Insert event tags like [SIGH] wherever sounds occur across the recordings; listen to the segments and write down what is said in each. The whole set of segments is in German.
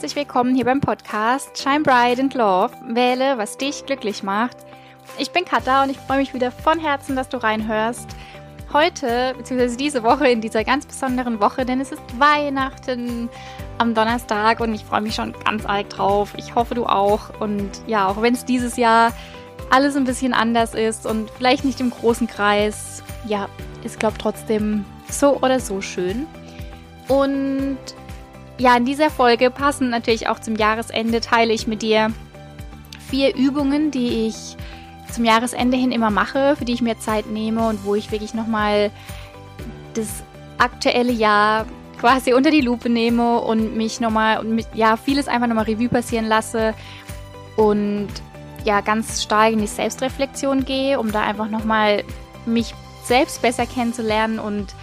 herzlich willkommen hier beim Podcast Shine Bright and Love. Wähle, was dich glücklich macht. Ich bin Katha und ich freue mich wieder von Herzen, dass du reinhörst. Heute, beziehungsweise diese Woche, in dieser ganz besonderen Woche, denn es ist Weihnachten am Donnerstag und ich freue mich schon ganz arg drauf. Ich hoffe, du auch. Und ja, auch wenn es dieses Jahr alles ein bisschen anders ist und vielleicht nicht im großen Kreis, ja, ist, glaube trotzdem so oder so schön. Und ja, in dieser Folge passend natürlich auch zum Jahresende teile ich mit dir vier Übungen, die ich zum Jahresende hin immer mache, für die ich mir Zeit nehme und wo ich wirklich nochmal das aktuelle Jahr quasi unter die Lupe nehme und mich nochmal, ja, vieles einfach nochmal Revue passieren lasse und ja, ganz stark in die Selbstreflexion gehe, um da einfach nochmal mich selbst besser kennenzulernen und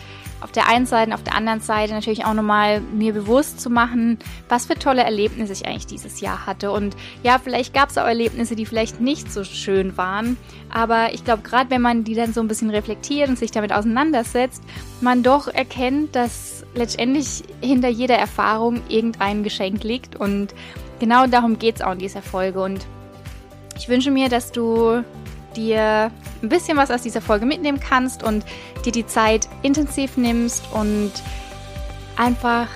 auf der einen Seite auf der anderen Seite natürlich auch nochmal mir bewusst zu machen, was für tolle Erlebnisse ich eigentlich dieses Jahr hatte. Und ja, vielleicht gab es auch Erlebnisse, die vielleicht nicht so schön waren. Aber ich glaube, gerade wenn man die dann so ein bisschen reflektiert und sich damit auseinandersetzt, man doch erkennt, dass letztendlich hinter jeder Erfahrung irgendein Geschenk liegt. Und genau darum geht es auch in dieser Folge. Und ich wünsche mir, dass du dir ein bisschen was aus dieser Folge mitnehmen kannst und dir die Zeit intensiv nimmst und einfach,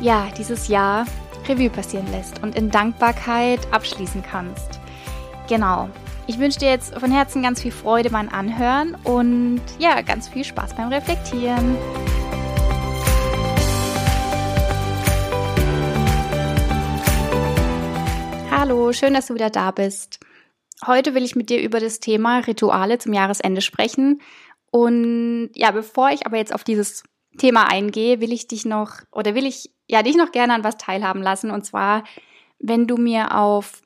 ja, dieses Jahr Revue passieren lässt und in Dankbarkeit abschließen kannst. Genau. Ich wünsche dir jetzt von Herzen ganz viel Freude beim Anhören und ja, ganz viel Spaß beim Reflektieren. Hallo, schön, dass du wieder da bist. Heute will ich mit dir über das Thema Rituale zum Jahresende sprechen. Und ja, bevor ich aber jetzt auf dieses Thema eingehe, will ich dich noch oder will ich ja dich noch gerne an was teilhaben lassen. Und zwar, wenn du mir auf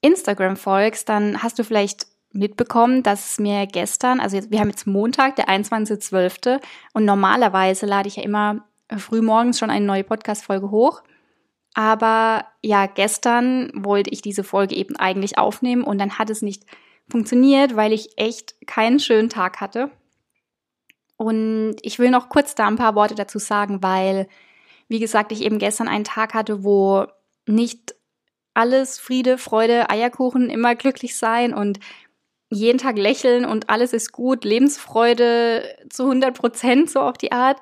Instagram folgst, dann hast du vielleicht mitbekommen, dass es mir gestern, also wir haben jetzt Montag, der 21.12. und normalerweise lade ich ja immer frühmorgens schon eine neue Podcast-Folge hoch. Aber ja, gestern wollte ich diese Folge eben eigentlich aufnehmen und dann hat es nicht funktioniert, weil ich echt keinen schönen Tag hatte. Und ich will noch kurz da ein paar Worte dazu sagen, weil, wie gesagt, ich eben gestern einen Tag hatte, wo nicht alles Friede, Freude, Eierkuchen, immer glücklich sein und jeden Tag lächeln und alles ist gut, Lebensfreude zu 100 Prozent, so auf die Art,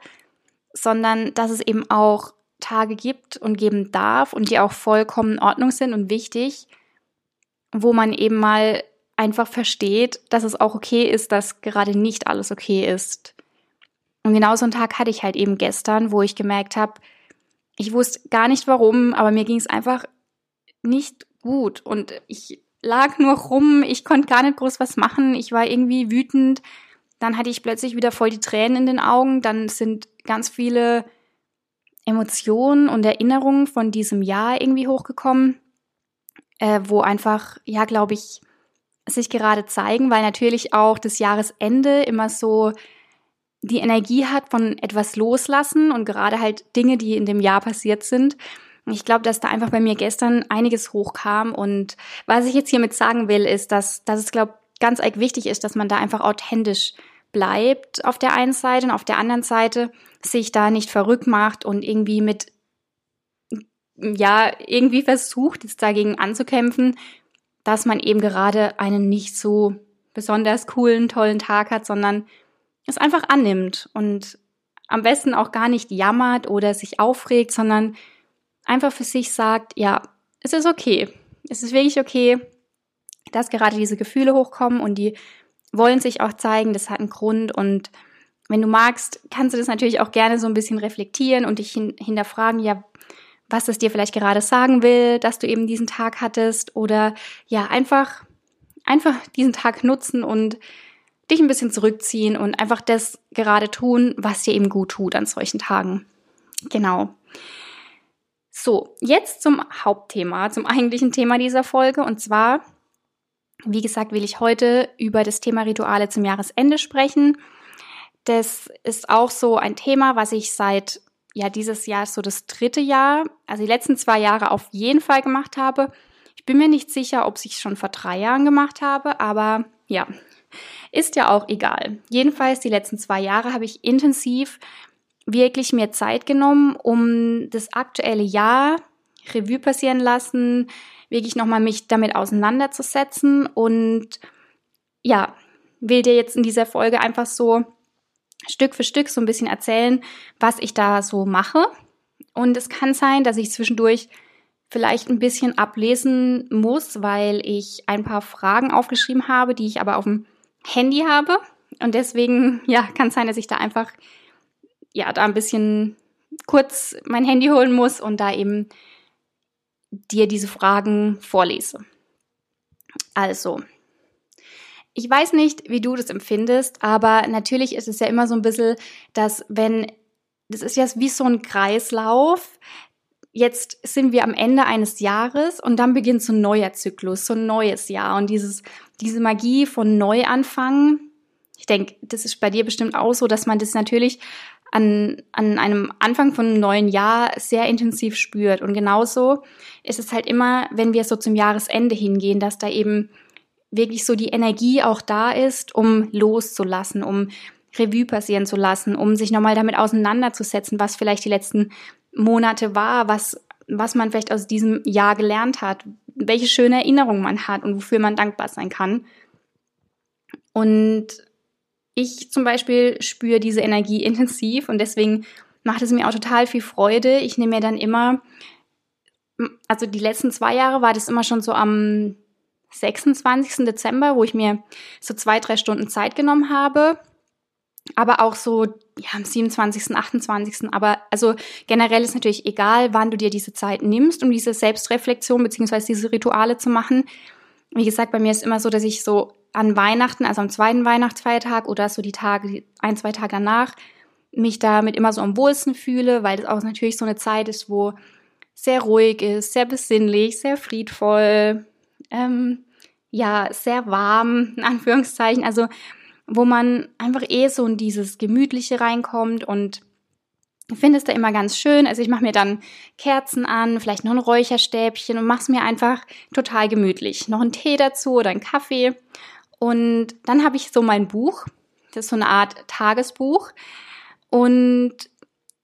sondern dass es eben auch Tage gibt und geben darf und die auch vollkommen in Ordnung sind und wichtig, wo man eben mal einfach versteht, dass es auch okay ist, dass gerade nicht alles okay ist. Und genau so einen Tag hatte ich halt eben gestern, wo ich gemerkt habe, ich wusste gar nicht warum, aber mir ging es einfach nicht gut und ich lag nur rum, ich konnte gar nicht groß was machen, ich war irgendwie wütend. Dann hatte ich plötzlich wieder voll die Tränen in den Augen, dann sind ganz viele Emotionen und Erinnerungen von diesem Jahr irgendwie hochgekommen, äh, wo einfach, ja, glaube ich, sich gerade zeigen, weil natürlich auch das Jahresende immer so die Energie hat von etwas loslassen und gerade halt Dinge, die in dem Jahr passiert sind. Ich glaube, dass da einfach bei mir gestern einiges hochkam und was ich jetzt hiermit sagen will, ist, dass, dass es, glaube ganz arg wichtig ist, dass man da einfach authentisch bleibt auf der einen Seite und auf der anderen Seite sich da nicht verrückt macht und irgendwie mit, ja, irgendwie versucht, jetzt dagegen anzukämpfen, dass man eben gerade einen nicht so besonders coolen, tollen Tag hat, sondern es einfach annimmt und am besten auch gar nicht jammert oder sich aufregt, sondern einfach für sich sagt, ja, es ist okay. Es ist wirklich okay, dass gerade diese Gefühle hochkommen und die wollen sich auch zeigen, das hat einen Grund und wenn du magst, kannst du das natürlich auch gerne so ein bisschen reflektieren und dich hin hinterfragen, ja, was es dir vielleicht gerade sagen will, dass du eben diesen Tag hattest oder ja, einfach, einfach diesen Tag nutzen und dich ein bisschen zurückziehen und einfach das gerade tun, was dir eben gut tut an solchen Tagen. Genau. So, jetzt zum Hauptthema, zum eigentlichen Thema dieser Folge und zwar, wie gesagt, will ich heute über das Thema Rituale zum Jahresende sprechen das ist auch so ein Thema, was ich seit ja dieses Jahr so das dritte Jahr, also die letzten zwei Jahre auf jeden Fall gemacht habe. Ich bin mir nicht sicher, ob ich es schon vor drei Jahren gemacht habe, aber ja, ist ja auch egal. Jedenfalls die letzten zwei Jahre habe ich intensiv wirklich mir Zeit genommen, um das aktuelle Jahr Revue passieren lassen, wirklich nochmal mich damit auseinanderzusetzen und ja, will dir jetzt in dieser Folge einfach so Stück für Stück so ein bisschen erzählen, was ich da so mache. Und es kann sein, dass ich zwischendurch vielleicht ein bisschen ablesen muss, weil ich ein paar Fragen aufgeschrieben habe, die ich aber auf dem Handy habe. Und deswegen, ja, kann sein, dass ich da einfach, ja, da ein bisschen kurz mein Handy holen muss und da eben dir diese Fragen vorlese. Also, ich weiß nicht, wie du das empfindest, aber natürlich ist es ja immer so ein bisschen, dass wenn, das ist ja wie so ein Kreislauf. Jetzt sind wir am Ende eines Jahres und dann beginnt so ein neuer Zyklus, so ein neues Jahr und dieses, diese Magie von Neuanfang. Ich denke, das ist bei dir bestimmt auch so, dass man das natürlich an, an einem Anfang von einem neuen Jahr sehr intensiv spürt. Und genauso ist es halt immer, wenn wir so zum Jahresende hingehen, dass da eben wirklich so die Energie auch da ist, um loszulassen, um Revue passieren zu lassen, um sich nochmal damit auseinanderzusetzen, was vielleicht die letzten Monate war, was, was man vielleicht aus diesem Jahr gelernt hat, welche schöne Erinnerungen man hat und wofür man dankbar sein kann. Und ich zum Beispiel spüre diese Energie [LAUGHS] intensiv und deswegen macht es mir auch total viel Freude. Ich nehme mir dann immer, also die letzten zwei Jahre war das immer schon so am 26. Dezember, wo ich mir so zwei, drei Stunden Zeit genommen habe. Aber auch so, ja, am 27., 28. Aber also generell ist natürlich egal, wann du dir diese Zeit nimmst, um diese Selbstreflexion beziehungsweise diese Rituale zu machen. Wie gesagt, bei mir ist immer so, dass ich so an Weihnachten, also am zweiten Weihnachtsfeiertag oder so die Tage, ein, zwei Tage danach, mich damit immer so am wohlsten fühle, weil das auch natürlich so eine Zeit ist, wo sehr ruhig ist, sehr besinnlich, sehr friedvoll, ähm, ja, sehr warm, in Anführungszeichen, also wo man einfach eh so in dieses Gemütliche reinkommt und finde es da immer ganz schön. Also ich mache mir dann Kerzen an, vielleicht noch ein Räucherstäbchen und mache es mir einfach total gemütlich. Noch einen Tee dazu oder einen Kaffee. Und dann habe ich so mein Buch. Das ist so eine Art Tagesbuch. Und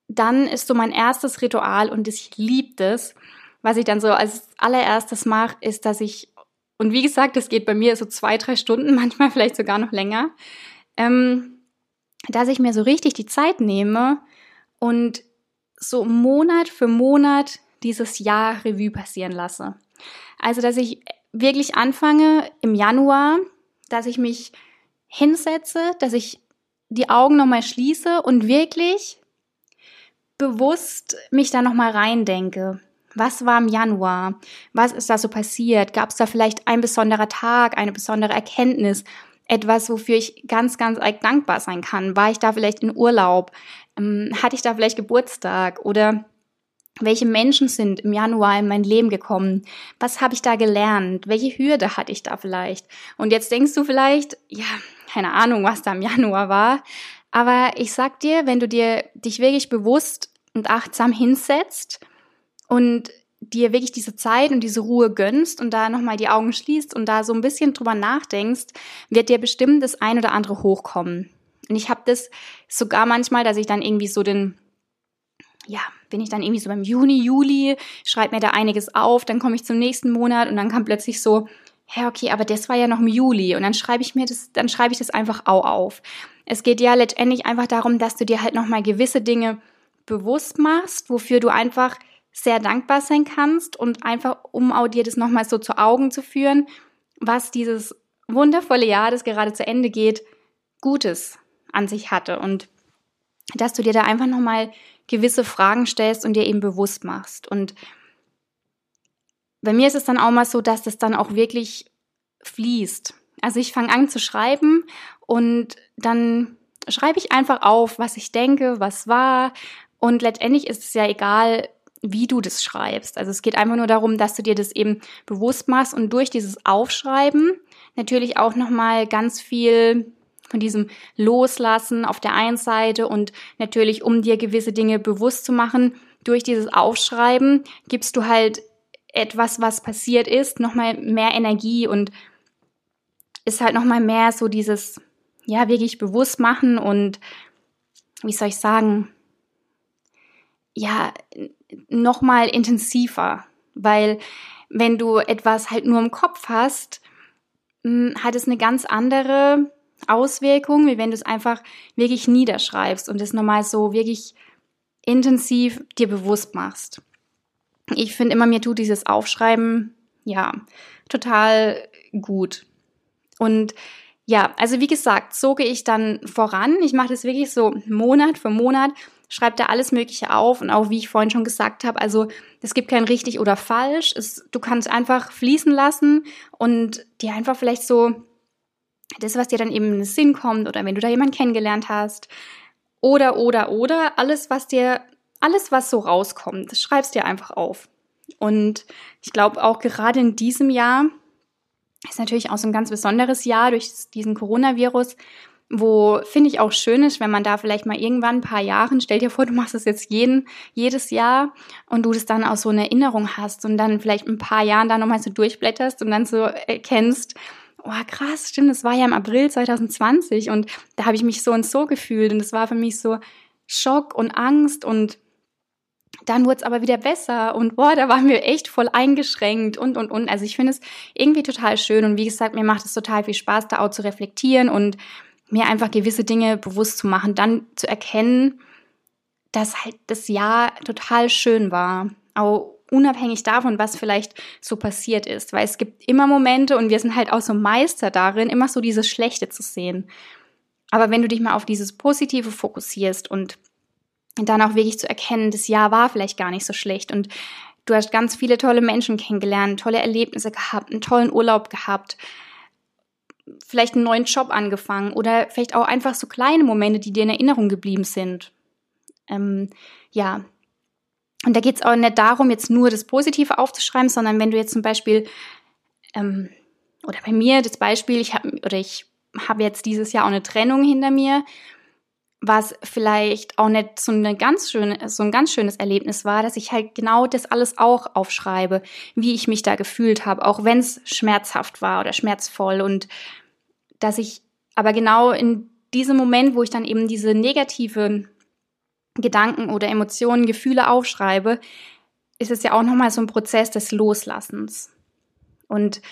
dann ist so mein erstes Ritual und ich liebe das. Was ich dann so als allererstes mache, ist, dass ich und wie gesagt, das geht bei mir so zwei, drei Stunden, [LAUGHS] manchmal vielleicht sogar noch länger, ähm, dass ich mir so richtig die Zeit nehme und so Monat für Monat dieses Jahr Revue passieren lasse. Also, dass ich wirklich anfange im Januar, dass ich mich hinsetze, dass ich die Augen nochmal schließe und wirklich bewusst mich da nochmal reindenke. Was war im Januar? Was ist da so passiert? Gab es da vielleicht ein besonderer Tag, eine besondere Erkenntnis? Etwas, wofür ich ganz, ganz dankbar sein kann? War ich da vielleicht in Urlaub? Ähm, hatte ich da vielleicht Geburtstag? Oder welche Menschen sind im Januar in mein Leben gekommen? Was habe ich da gelernt? Welche Hürde hatte ich da vielleicht? Und jetzt denkst du vielleicht, ja, keine Ahnung, was da im Januar war. Aber ich sag dir, wenn du dir dich wirklich bewusst und achtsam hinsetzt und dir wirklich diese Zeit und diese Ruhe gönnst und da nochmal die Augen schließt und da so ein bisschen drüber nachdenkst, wird dir bestimmt das ein oder andere hochkommen. Und ich habe das sogar manchmal, dass ich dann irgendwie so den, ja, bin ich dann irgendwie so beim Juni, Juli, schreibe mir da einiges auf, dann komme ich zum nächsten Monat und dann kam plötzlich so, hä, okay, aber das war ja noch im Juli und dann schreibe ich mir das, dann schreibe ich das einfach auch auf. Es geht ja letztendlich einfach darum, dass du dir halt nochmal gewisse Dinge bewusst machst, wofür du einfach sehr dankbar sein kannst und einfach, um auch dir das nochmal so zu Augen zu führen, was dieses wundervolle Jahr, das gerade zu Ende geht, Gutes an sich hatte und dass du dir da einfach nochmal gewisse Fragen stellst und dir eben bewusst machst. Und bei mir ist es dann auch mal so, dass das dann auch wirklich fließt. Also ich fange an zu schreiben und dann schreibe ich einfach auf, was ich denke, was war. Und letztendlich ist es ja egal, wie du das schreibst. Also es geht einfach nur darum, dass du dir das eben bewusst machst und durch dieses Aufschreiben natürlich auch nochmal ganz viel von diesem Loslassen auf der einen Seite und natürlich, um dir gewisse Dinge bewusst zu machen, durch dieses Aufschreiben gibst du halt etwas, was passiert ist, nochmal mehr Energie und ist halt nochmal mehr so dieses, ja, wirklich bewusst machen und wie soll ich sagen, ja, nochmal intensiver. weil wenn du etwas halt nur im Kopf hast, hm, hat es eine ganz andere Auswirkung, wie wenn du es einfach wirklich niederschreibst und es nochmal so wirklich intensiv dir bewusst machst. Ich finde immer, mir tut dieses Aufschreiben, ja, total gut. Und ja, also wie gesagt, so gehe ich dann voran. Ich mache das wirklich so Monat für Monat, schreibe da alles Mögliche auf und auch wie ich vorhin schon gesagt habe, also es gibt kein richtig oder falsch. Es, du kannst einfach fließen lassen und dir einfach vielleicht so das, was dir dann eben in den Sinn kommt oder wenn du da jemanden kennengelernt hast oder, oder, oder, alles, was dir, alles, was so rauskommt, das schreibst dir einfach auf. Und ich glaube auch gerade in diesem Jahr ist natürlich auch so ein ganz besonderes Jahr durch diesen Coronavirus, wo finde ich auch schön ist, wenn man da vielleicht mal irgendwann ein paar Jahren, stell dir vor, du machst das jetzt jeden, jedes Jahr und du das dann auch so eine Erinnerung hast und dann vielleicht ein paar Jahren da nochmal so durchblätterst und dann so erkennst, oh krass, stimmt, das war ja im April 2020 und da habe ich mich so und so gefühlt und es war für mich so Schock und Angst und dann wurde es aber wieder besser und boah, da waren wir echt voll eingeschränkt und und und. Also ich finde es irgendwie total schön und wie gesagt, mir macht es total viel Spaß, da auch zu reflektieren und mir einfach gewisse Dinge bewusst zu machen, dann zu erkennen, dass halt das Jahr total schön war. Auch unabhängig davon, was vielleicht so passiert ist. Weil es gibt immer Momente und wir sind halt auch so Meister darin, immer so dieses Schlechte zu sehen. Aber wenn du dich mal auf dieses Positive fokussierst und dann auch wirklich zu erkennen, das Jahr war vielleicht gar nicht so schlecht und du hast ganz viele tolle Menschen kennengelernt, tolle Erlebnisse gehabt, einen tollen Urlaub gehabt, vielleicht einen neuen Job angefangen oder vielleicht auch einfach so kleine Momente, die dir in Erinnerung geblieben sind. Ähm, ja, und da geht es auch nicht darum, jetzt nur das Positive aufzuschreiben, sondern wenn du jetzt zum Beispiel, ähm, oder bei mir das Beispiel, ich habe oder ich habe jetzt dieses Jahr auch eine Trennung hinter mir, was vielleicht auch nicht so, eine ganz schöne, so ein ganz schönes Erlebnis war, dass ich halt genau das alles auch aufschreibe, wie ich mich da gefühlt habe, auch wenn es schmerzhaft war oder schmerzvoll und dass ich aber genau in diesem Moment, wo ich dann eben diese negativen Gedanken oder Emotionen, Gefühle aufschreibe, ist es ja auch nochmal so ein Prozess des Loslassens. Und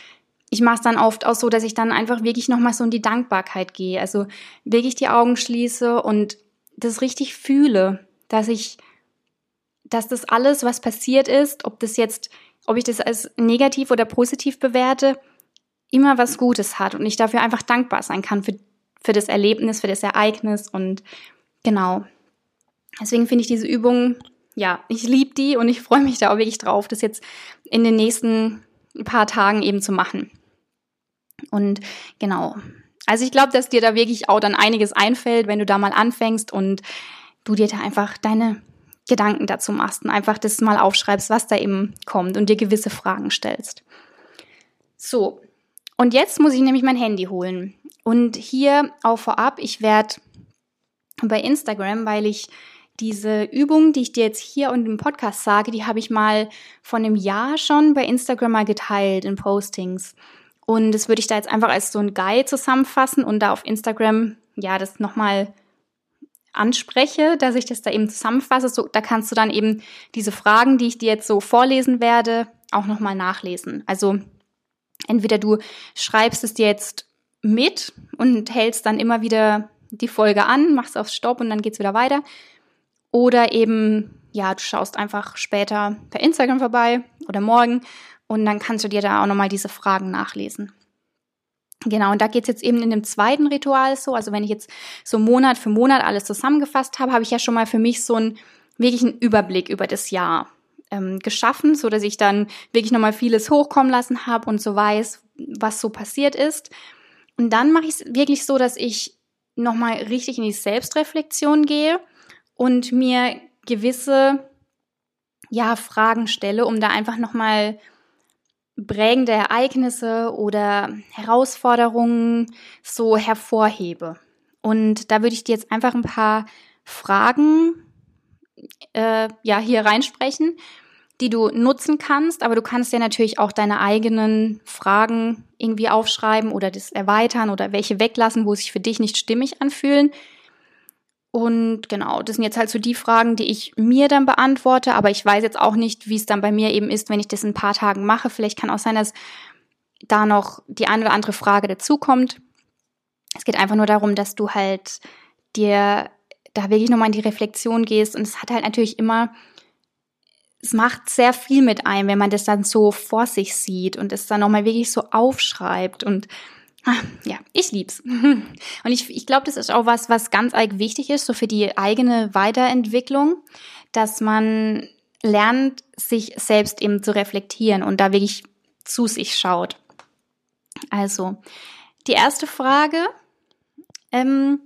ich mache es dann oft auch so, dass ich dann einfach wirklich nochmal so in die Dankbarkeit gehe. Also wirklich die Augen schließe und das richtig fühle, dass ich, dass das alles, was passiert ist, ob das jetzt, ob ich das als negativ oder positiv bewerte, immer was Gutes hat und ich dafür einfach dankbar sein kann für, für das Erlebnis, für das Ereignis und genau. Deswegen finde ich diese Übung, ja, ich liebe die und ich freue mich da auch wirklich drauf, das jetzt in den nächsten paar Tagen eben zu machen. Und genau. Also ich glaube, dass dir da wirklich auch dann einiges einfällt, wenn du da mal anfängst und du dir da einfach deine Gedanken dazu machst und einfach das mal aufschreibst, was da eben kommt und dir gewisse Fragen stellst. So, und jetzt muss ich nämlich mein Handy holen. Und hier auch vorab, ich werde bei Instagram, weil ich diese Übung, die ich dir jetzt hier und im Podcast sage, die habe ich mal von einem Jahr schon bei Instagram mal geteilt in Postings. Und das würde ich da jetzt einfach als so ein Guide zusammenfassen und da auf Instagram, ja, das nochmal anspreche, dass ich das da eben zusammenfasse. So, da kannst du dann eben diese Fragen, die ich dir jetzt so vorlesen werde, auch nochmal nachlesen. Also entweder du schreibst es dir jetzt mit und hältst dann immer wieder die Folge an, machst auf Stopp und dann geht's wieder weiter. Oder eben, ja, du schaust einfach später per Instagram vorbei oder morgen und dann kannst du dir da auch nochmal diese Fragen nachlesen. Genau, und da geht's jetzt eben in dem zweiten Ritual so. Also wenn ich jetzt so Monat für Monat alles zusammengefasst habe, habe ich ja schon mal für mich so einen wirklichen Überblick über das Jahr ähm, geschaffen, so dass ich dann wirklich nochmal vieles hochkommen lassen habe und so weiß, was so passiert ist. Und dann mache ich es wirklich so, dass ich nochmal richtig in die Selbstreflexion gehe und mir gewisse ja Fragen stelle, um da einfach noch mal prägende Ereignisse oder Herausforderungen so hervorhebe. Und da würde ich dir jetzt einfach ein paar Fragen äh, ja hier reinsprechen, die du nutzen kannst, aber du kannst ja natürlich auch deine eigenen Fragen irgendwie aufschreiben oder das erweitern oder welche weglassen, wo sich für dich nicht stimmig anfühlen. Und genau, das sind jetzt halt so die Fragen, die ich mir dann beantworte, aber ich weiß jetzt auch nicht, wie es dann bei mir eben ist, wenn ich das in ein paar Tagen mache. Vielleicht kann auch sein, dass da noch die eine oder andere Frage dazukommt. Es geht einfach nur darum, dass du halt dir da wirklich nochmal in die Reflexion gehst. Und es hat halt natürlich immer, es macht sehr viel mit einem, wenn man das dann so vor sich sieht und es dann nochmal wirklich so aufschreibt. Und ah, ja, ich lieb's. [LAUGHS] Und ich, ich glaube, das ist auch was, was ganz wichtig ist, so für die eigene Weiterentwicklung, dass man lernt, sich selbst eben zu reflektieren und da wirklich zu sich schaut. Also, die erste Frage, ähm,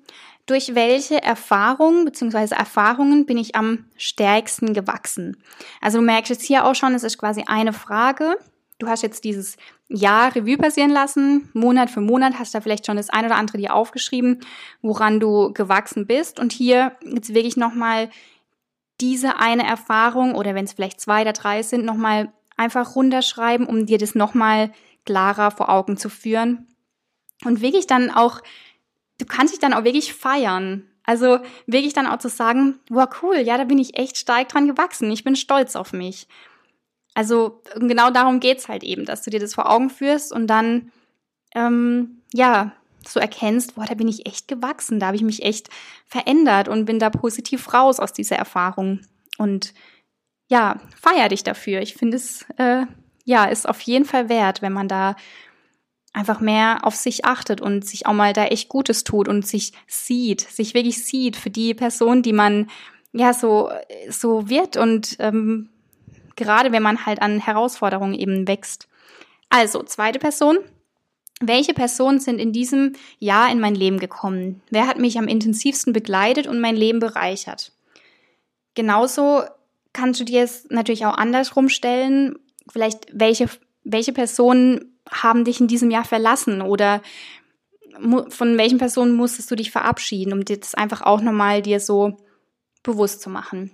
durch welche Erfahrungen bzw. Erfahrungen bin ich am stärksten gewachsen? Also du merkst jetzt hier auch schon, es ist quasi eine Frage. Du hast jetzt dieses Jahr Revue passieren lassen, Monat für Monat hast du da vielleicht schon das eine oder andere dir aufgeschrieben, woran du gewachsen bist. Und hier jetzt wirklich nochmal diese eine Erfahrung oder wenn es vielleicht zwei oder drei sind, nochmal einfach runterschreiben, um dir das nochmal klarer vor Augen zu führen. Und wirklich dann auch du kannst dich dann auch wirklich feiern. Also wirklich dann auch zu sagen, wow, cool, ja, da bin ich echt stark dran gewachsen. Ich bin stolz auf mich. Also genau darum geht's halt eben, dass du dir das vor Augen führst und dann, ähm, ja, so erkennst, boah, da bin ich echt gewachsen, da habe ich mich echt verändert und bin da positiv raus aus dieser Erfahrung. Und ja, feier dich dafür. Ich finde es, äh, ja, ist auf jeden Fall wert, wenn man da einfach mehr auf sich achtet und sich auch mal da echt Gutes tut und sich sieht, sich wirklich sieht für die Person, die man ja so so wird und ähm, gerade wenn man halt an Herausforderungen eben wächst. Also zweite Person. Welche Personen sind in diesem Jahr in mein Leben gekommen? Wer hat mich am intensivsten begleitet und mein Leben bereichert? Genauso kannst du dir es natürlich auch andersrum stellen. Vielleicht welche welche Personen haben dich in diesem Jahr verlassen oder von welchen Personen musstest du dich verabschieden, um das einfach auch nochmal dir so bewusst zu machen.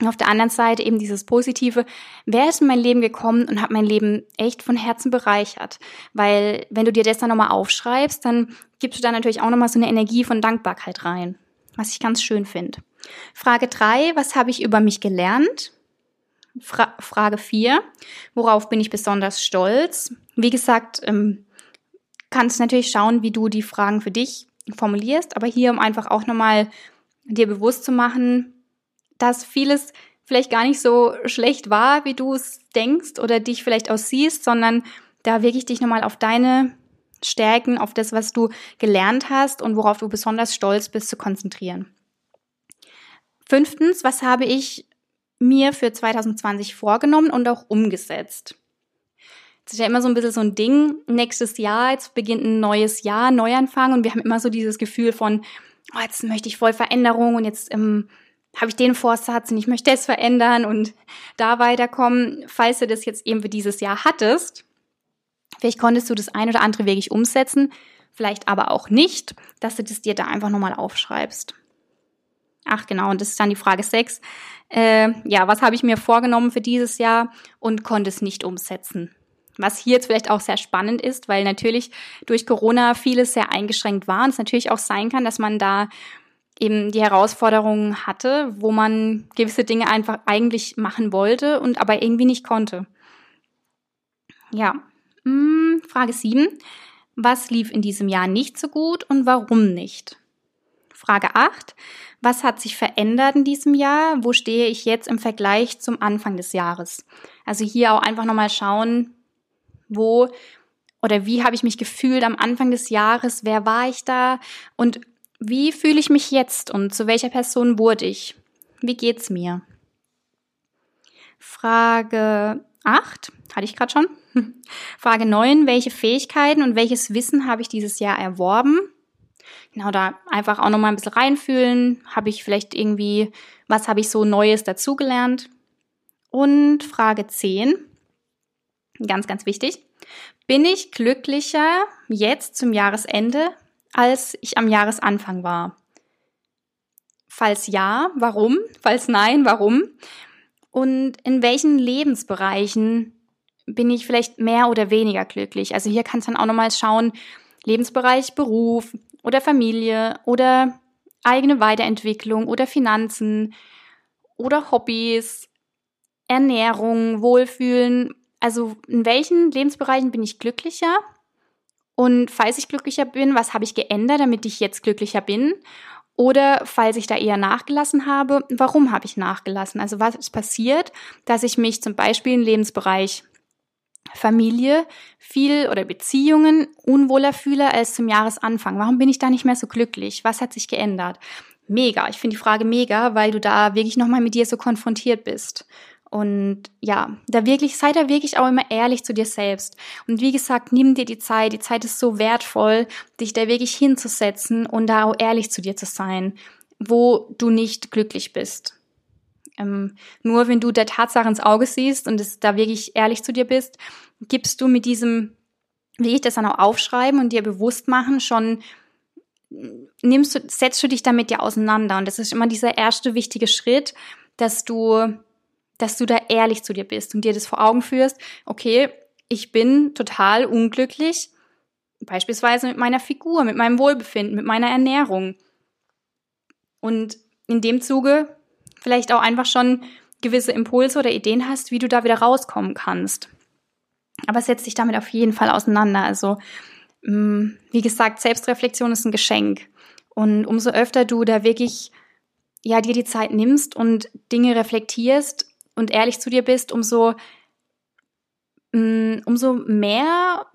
Und auf der anderen Seite eben dieses Positive, wer ist in mein Leben gekommen und hat mein Leben echt von Herzen bereichert? Weil wenn du dir das dann nochmal aufschreibst, dann gibst du da natürlich auch nochmal so eine Energie von Dankbarkeit rein, was ich ganz schön finde. Frage drei: was habe ich über mich gelernt? Fra Frage 4. Worauf bin ich besonders stolz? Wie gesagt, ähm, kannst natürlich schauen, wie du die Fragen für dich formulierst, aber hier, um einfach auch nochmal dir bewusst zu machen, dass vieles vielleicht gar nicht so schlecht war, wie du es denkst oder dich vielleicht auch siehst, sondern da wirklich dich nochmal auf deine Stärken, auf das, was du gelernt hast und worauf du besonders stolz bist, zu konzentrieren. Fünftens, was habe ich mir für 2020 vorgenommen und auch umgesetzt. Das ist ja immer so ein bisschen so ein Ding. Nächstes Jahr, jetzt beginnt ein neues Jahr, Neuanfang und wir haben immer so dieses Gefühl von, oh, jetzt möchte ich voll Veränderung und jetzt ähm, habe ich den Vorsatz und ich möchte das verändern und da weiterkommen. Falls du das jetzt eben für dieses Jahr hattest, vielleicht konntest du das ein oder andere wirklich umsetzen, vielleicht aber auch nicht, dass du das dir da einfach nochmal aufschreibst. Ach genau, und das ist dann die Frage 6. Äh, ja, was habe ich mir vorgenommen für dieses Jahr und konnte es nicht umsetzen? Was hier jetzt vielleicht auch sehr spannend ist, weil natürlich durch Corona vieles sehr eingeschränkt war und es natürlich auch sein kann, dass man da eben die Herausforderungen hatte, wo man gewisse Dinge einfach eigentlich machen wollte und aber irgendwie nicht konnte. Ja, hm, Frage 7. Was lief in diesem Jahr nicht so gut und warum nicht? Frage 8. Was hat sich verändert in diesem Jahr? Wo stehe ich jetzt im Vergleich zum Anfang des Jahres? Also hier auch einfach nochmal schauen, wo oder wie habe ich mich gefühlt am Anfang des Jahres? Wer war ich da? Und wie fühle ich mich jetzt? Und zu welcher Person wurde ich? Wie geht's mir? Frage 8, hatte ich gerade schon. [LAUGHS] Frage 9, welche Fähigkeiten und welches Wissen habe ich dieses Jahr erworben? Genau, da einfach auch nochmal ein bisschen reinfühlen. Habe ich vielleicht irgendwie, was habe ich so Neues dazugelernt? Und Frage 10, ganz, ganz wichtig. Bin ich glücklicher jetzt zum Jahresende, als ich am Jahresanfang war? Falls ja, warum? Falls nein, warum? Und in welchen Lebensbereichen bin ich vielleicht mehr oder weniger glücklich? Also hier kannst du dann auch nochmal schauen, Lebensbereich Beruf, oder Familie oder eigene Weiterentwicklung oder Finanzen oder Hobbys, Ernährung, Wohlfühlen. Also in welchen Lebensbereichen bin ich glücklicher? Und falls ich glücklicher bin, was habe ich geändert, damit ich jetzt glücklicher bin? Oder falls ich da eher nachgelassen habe, warum habe ich nachgelassen? Also was ist passiert, dass ich mich zum Beispiel im Lebensbereich Familie viel oder Beziehungen unwohler fühle als zum Jahresanfang? Warum bin ich da nicht mehr so glücklich? Was hat sich geändert? Mega. Ich finde die Frage mega, weil du da wirklich nochmal mit dir so konfrontiert bist. Und ja, da wirklich, sei da wirklich auch immer ehrlich zu dir selbst. Und wie gesagt, nimm dir die Zeit. Die Zeit ist so wertvoll, dich da wirklich hinzusetzen und da auch ehrlich zu dir zu sein, wo du nicht glücklich bist. Ähm, nur wenn du der Tatsache ins Auge siehst und es da wirklich ehrlich zu dir bist, gibst du mit diesem, wie ich das dann auch aufschreiben und dir bewusst machen, schon nimmst du, setzt du dich damit ja auseinander. Und das ist immer dieser erste wichtige Schritt, dass du dass du da ehrlich zu dir bist und dir das vor Augen führst, okay, ich bin total unglücklich, beispielsweise mit meiner Figur, mit meinem Wohlbefinden, mit meiner Ernährung. Und in dem Zuge vielleicht auch einfach schon gewisse Impulse oder Ideen hast, wie du da wieder rauskommen kannst. Aber setz dich damit auf jeden Fall auseinander. Also, mm, wie gesagt, Selbstreflexion ist ein Geschenk. Und umso öfter du da wirklich, ja, dir die Zeit nimmst und Dinge reflektierst, und ehrlich zu dir bist, umso, mm, umso mehr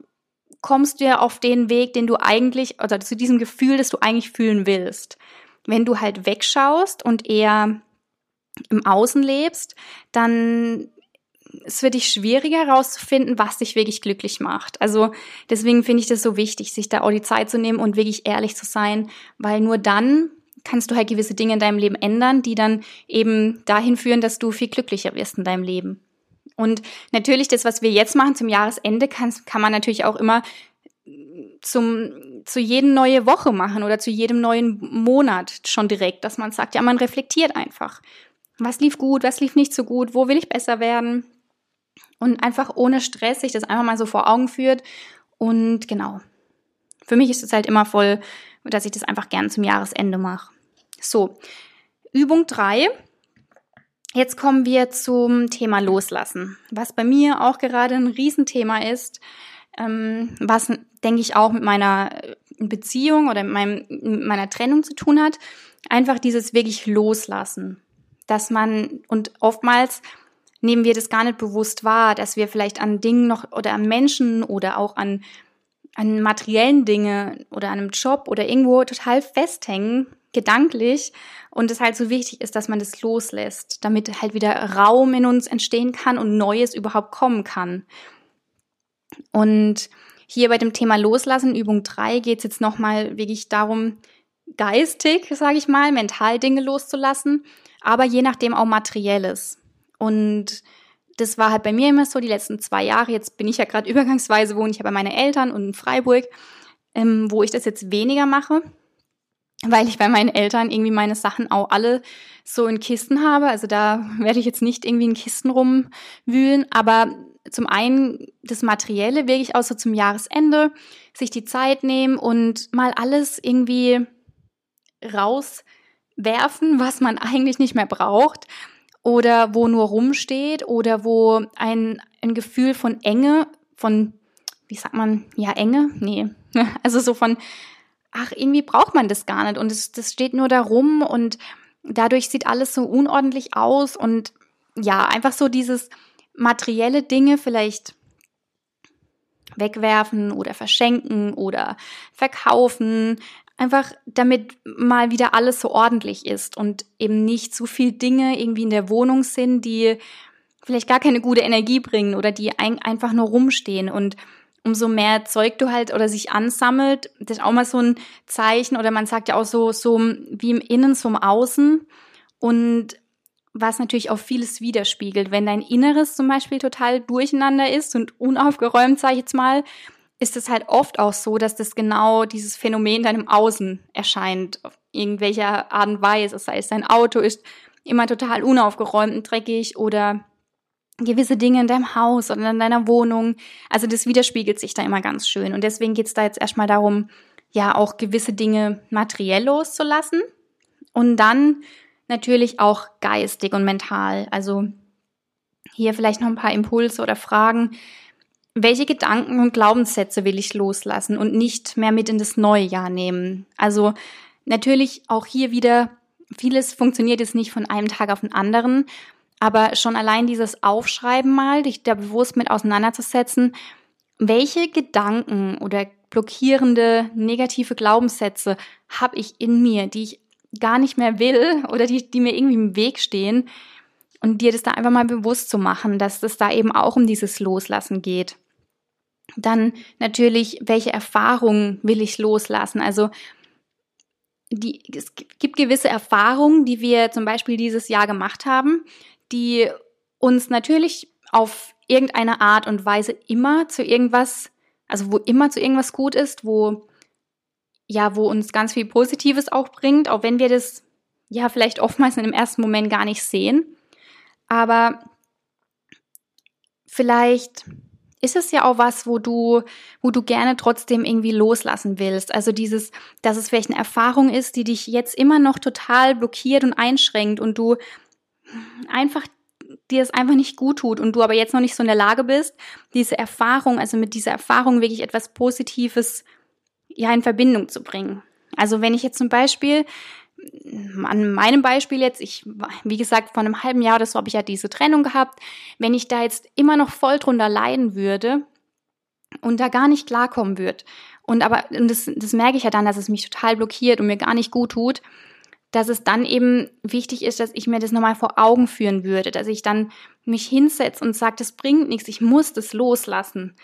kommst du ja auf den Weg, den du eigentlich, oder zu diesem Gefühl, das du eigentlich fühlen willst. Wenn du halt wegschaust und eher im Außen lebst, dann es wird dich schwieriger herauszufinden, was dich wirklich glücklich macht. Also deswegen finde ich das so wichtig, sich da auch die Zeit zu nehmen und wirklich ehrlich zu sein, weil nur dann kannst du halt gewisse Dinge in deinem Leben ändern, die dann eben dahin führen, dass du viel glücklicher wirst in deinem Leben. Und natürlich das, was wir jetzt machen zum Jahresende, kann, kann man natürlich auch immer zum, zu jedem neue Woche machen oder zu jedem neuen Monat schon direkt, dass man sagt, ja, man reflektiert einfach. Was lief gut, was lief nicht so gut, wo will ich besser werden? Und einfach ohne Stress sich das einfach mal so vor Augen führt. Und genau. Für mich ist es halt immer voll dass ich das einfach gern zum Jahresende mache. So, Übung drei. Jetzt kommen wir zum Thema Loslassen, was bei mir auch gerade ein Riesenthema ist, ähm, was, denke ich, auch mit meiner Beziehung oder mit, meinem, mit meiner Trennung zu tun hat. Einfach dieses wirklich Loslassen, dass man, und oftmals nehmen wir das gar nicht bewusst wahr, dass wir vielleicht an Dingen noch oder an Menschen oder auch an an materiellen Dinge oder an einem Job oder irgendwo total festhängen, gedanklich, und es halt so wichtig ist, dass man das loslässt, damit halt wieder Raum in uns entstehen kann und Neues überhaupt kommen kann. Und hier bei dem Thema Loslassen, Übung 3, geht es jetzt nochmal wirklich darum, geistig, sage ich mal, mental Dinge loszulassen, aber je nachdem auch materielles. Und das war halt bei mir immer so die letzten zwei Jahre. Jetzt bin ich ja gerade [LAUGHS] übergangsweise, wohne ich ja bei meinen Eltern und in Freiburg, ähm, wo ich das jetzt weniger mache, weil ich bei meinen Eltern irgendwie meine Sachen auch alle so in Kisten habe. Also da werde ich jetzt nicht irgendwie in Kisten rumwühlen, aber zum einen das Materielle wirklich auch so zum Jahresende, sich die Zeit nehmen und mal alles irgendwie rauswerfen, was man eigentlich nicht mehr braucht oder wo nur rumsteht oder wo ein, ein Gefühl von Enge, von, wie sagt man, ja, Enge? Nee. [LAUGHS] Also so von, ach, irgendwie braucht man das gar nicht. Und es, das steht nur da rum und dadurch sieht alles so unordentlich aus. Und ja, einfach so dieses materielle Dinge vielleicht wegwerfen oder verschenken oder verkaufen, Einfach damit mal wieder alles so ordentlich ist und eben nicht zu viel Dinge irgendwie in der Wohnung sind, die vielleicht gar keine gute Energie bringen oder die ein, einfach nur rumstehen. Und umso mehr Zeug du halt oder sich ansammelt, das ist auch mal so ein Zeichen oder man sagt ja auch so, so wie im Innen, so im Außen und was natürlich auch vieles widerspiegelt. Wenn dein Inneres zum Beispiel total durcheinander ist und unaufgeräumt, sag ich jetzt mal, ist es halt oft auch so, dass das genau dieses Phänomen dann im Außen erscheint, auf irgendwelcher Art und Weise. Das heißt, dein Auto ist immer total unaufgeräumt und dreckig oder gewisse Dinge in deinem Haus oder in deiner Wohnung. Also das widerspiegelt sich da immer ganz schön. Und deswegen geht es da jetzt erstmal darum, ja auch gewisse Dinge materiell loszulassen, Und dann natürlich auch geistig und mental. Also hier vielleicht noch ein paar Impulse oder Fragen. Welche Gedanken und Glaubenssätze will ich loslassen und nicht mehr mit in das neue Jahr nehmen? Also natürlich auch hier wieder, vieles funktioniert jetzt nicht von einem Tag auf den anderen, aber schon allein dieses Aufschreiben mal, dich da bewusst mit auseinanderzusetzen, welche Gedanken oder blockierende negative Glaubenssätze habe ich in mir, die ich gar nicht mehr will oder die, die mir irgendwie im Weg stehen und dir das da einfach mal bewusst zu machen, dass es da eben auch um dieses Loslassen geht. Dann natürlich, welche Erfahrungen will ich loslassen? Also die, es gibt gewisse Erfahrungen, die wir zum Beispiel dieses Jahr gemacht haben, die uns natürlich auf irgendeine Art und Weise immer zu irgendwas, also wo immer zu irgendwas gut ist, wo ja, wo uns ganz viel Positives auch bringt, auch wenn wir das ja vielleicht oftmals in dem ersten Moment gar nicht sehen. Aber vielleicht ist es ja auch was, wo du, wo du gerne trotzdem irgendwie loslassen willst. Also dieses, dass es vielleicht eine Erfahrung ist, die dich jetzt immer noch total blockiert und einschränkt und du einfach dir es einfach nicht gut tut und du aber jetzt noch nicht so in der Lage bist, diese Erfahrung, also mit dieser Erfahrung wirklich etwas Positives ja in Verbindung zu bringen. Also wenn ich jetzt zum Beispiel an meinem Beispiel jetzt, ich, wie gesagt, vor einem halben Jahr oder so habe ich ja diese Trennung gehabt. Wenn ich da jetzt immer noch voll drunter leiden würde und da gar nicht klarkommen würde, und aber, und das, das merke ich ja dann, dass es mich total blockiert und mir gar nicht gut tut, dass es dann eben wichtig ist, dass ich mir das nochmal vor Augen führen würde, dass ich dann mich hinsetze und sage, das bringt nichts, ich muss das loslassen.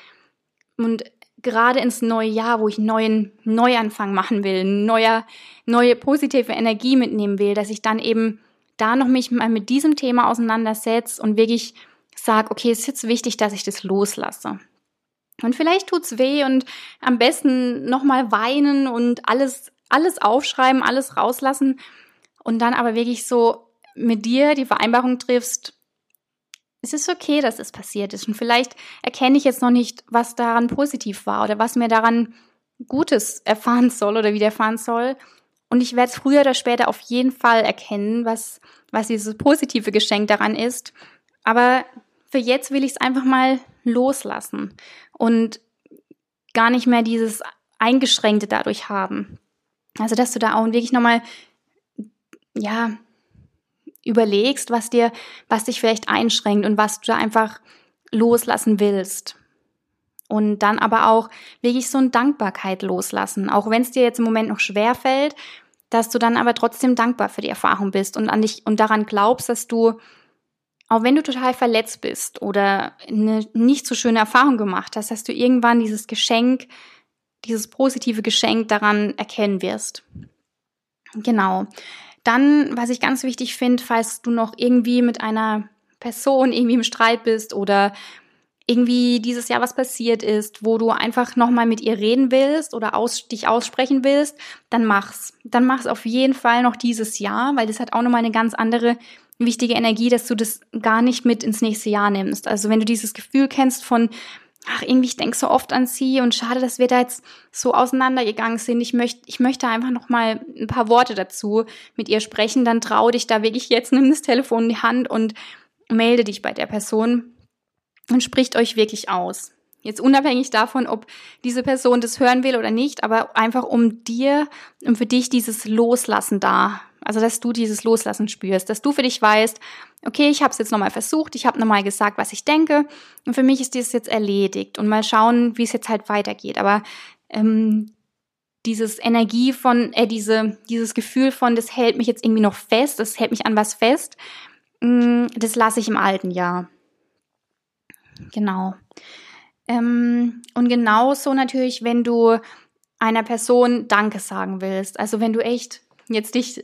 Und gerade ins neue Jahr, wo ich einen neuen Neuanfang machen will, neuer, neue positive Energie mitnehmen will, dass ich dann eben da noch mich mal mit diesem Thema auseinandersetze und wirklich sage, okay, es ist jetzt wichtig, dass ich das loslasse. Und vielleicht tut's weh und am besten nochmal weinen und alles alles aufschreiben, alles rauslassen und dann aber wirklich so mit dir die Vereinbarung triffst, es ist okay, dass es passiert ist. Und vielleicht erkenne ich jetzt noch nicht, was daran positiv war oder was mir daran Gutes erfahren soll oder widerfahren soll. Und ich werde es früher oder später auf jeden Fall erkennen, was, was dieses positive Geschenk daran ist. Aber für jetzt will ich es einfach mal loslassen und gar nicht mehr dieses Eingeschränkte dadurch haben. Also, dass du da auch wirklich nochmal, ja, überlegst, was dir, was dich vielleicht einschränkt und was du da einfach loslassen willst. Und dann aber auch wirklich so eine Dankbarkeit loslassen. Auch wenn es dir jetzt im Moment noch schwer fällt, dass du dann aber trotzdem dankbar für die Erfahrung bist und an dich und daran glaubst, dass du, auch wenn du total verletzt bist oder eine nicht so schöne Erfahrung gemacht hast, dass du irgendwann dieses Geschenk dieses positive Geschenk daran erkennen wirst. Genau. Dann, was ich ganz wichtig finde, falls du noch irgendwie mit einer Person irgendwie im Streit bist oder irgendwie dieses Jahr was passiert ist, wo du einfach nochmal mit ihr reden willst oder aus, dich aussprechen willst, dann mach's. Dann mach's auf jeden Fall noch dieses Jahr, weil das hat auch nochmal eine ganz andere wichtige Energie, dass du das gar nicht mit ins nächste Jahr nimmst. Also wenn du dieses Gefühl kennst von, ach, irgendwie, ich denke so oft an sie und schade, dass wir da jetzt so auseinandergegangen sind. Ich möchte, ich möchte einfach noch mal ein paar Worte dazu mit ihr sprechen. Dann trau dich da wirklich jetzt, nimm das Telefon in die Hand und melde dich bei der Person und spricht euch wirklich aus. Jetzt unabhängig davon, ob diese Person das hören will oder nicht, aber einfach um dir, um für dich dieses Loslassen da also, dass du dieses Loslassen spürst, dass du für dich weißt, okay, ich habe es jetzt nochmal versucht, ich habe nochmal gesagt, was ich denke und für mich ist dieses jetzt erledigt und mal schauen, wie es jetzt halt weitergeht. Aber ähm, dieses Energie von, äh, diese, dieses Gefühl von, das hält mich jetzt irgendwie noch fest, das hält mich an was fest, mh, mm, das lasse ich im alten Jahr. Genau. Ähm, und genauso natürlich, wenn du einer Person Danke sagen willst. Also wenn du echt jetzt dich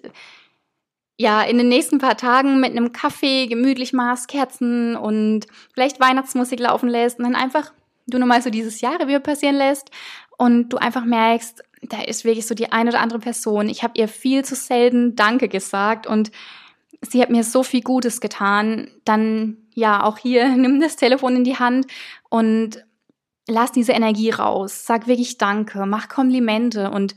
ja in den nächsten paar Tagen mit einem Kaffee gemütlich machst, Kerzen und vielleicht Weihnachtsmusik laufen lässt und dann einfach du nochmal so dieses Jahr Revue passieren lässt und du einfach merkst, da ist wirklich so die eine oder andere Person. Ich habe ihr viel zu selten Danke gesagt und sie hat mir so viel Gutes getan. Dann ja, auch hier [LAUGHS] nimm das Telefon in die Hand und lass diese Energie raus. Sag wirklich Danke, mach Komplimente und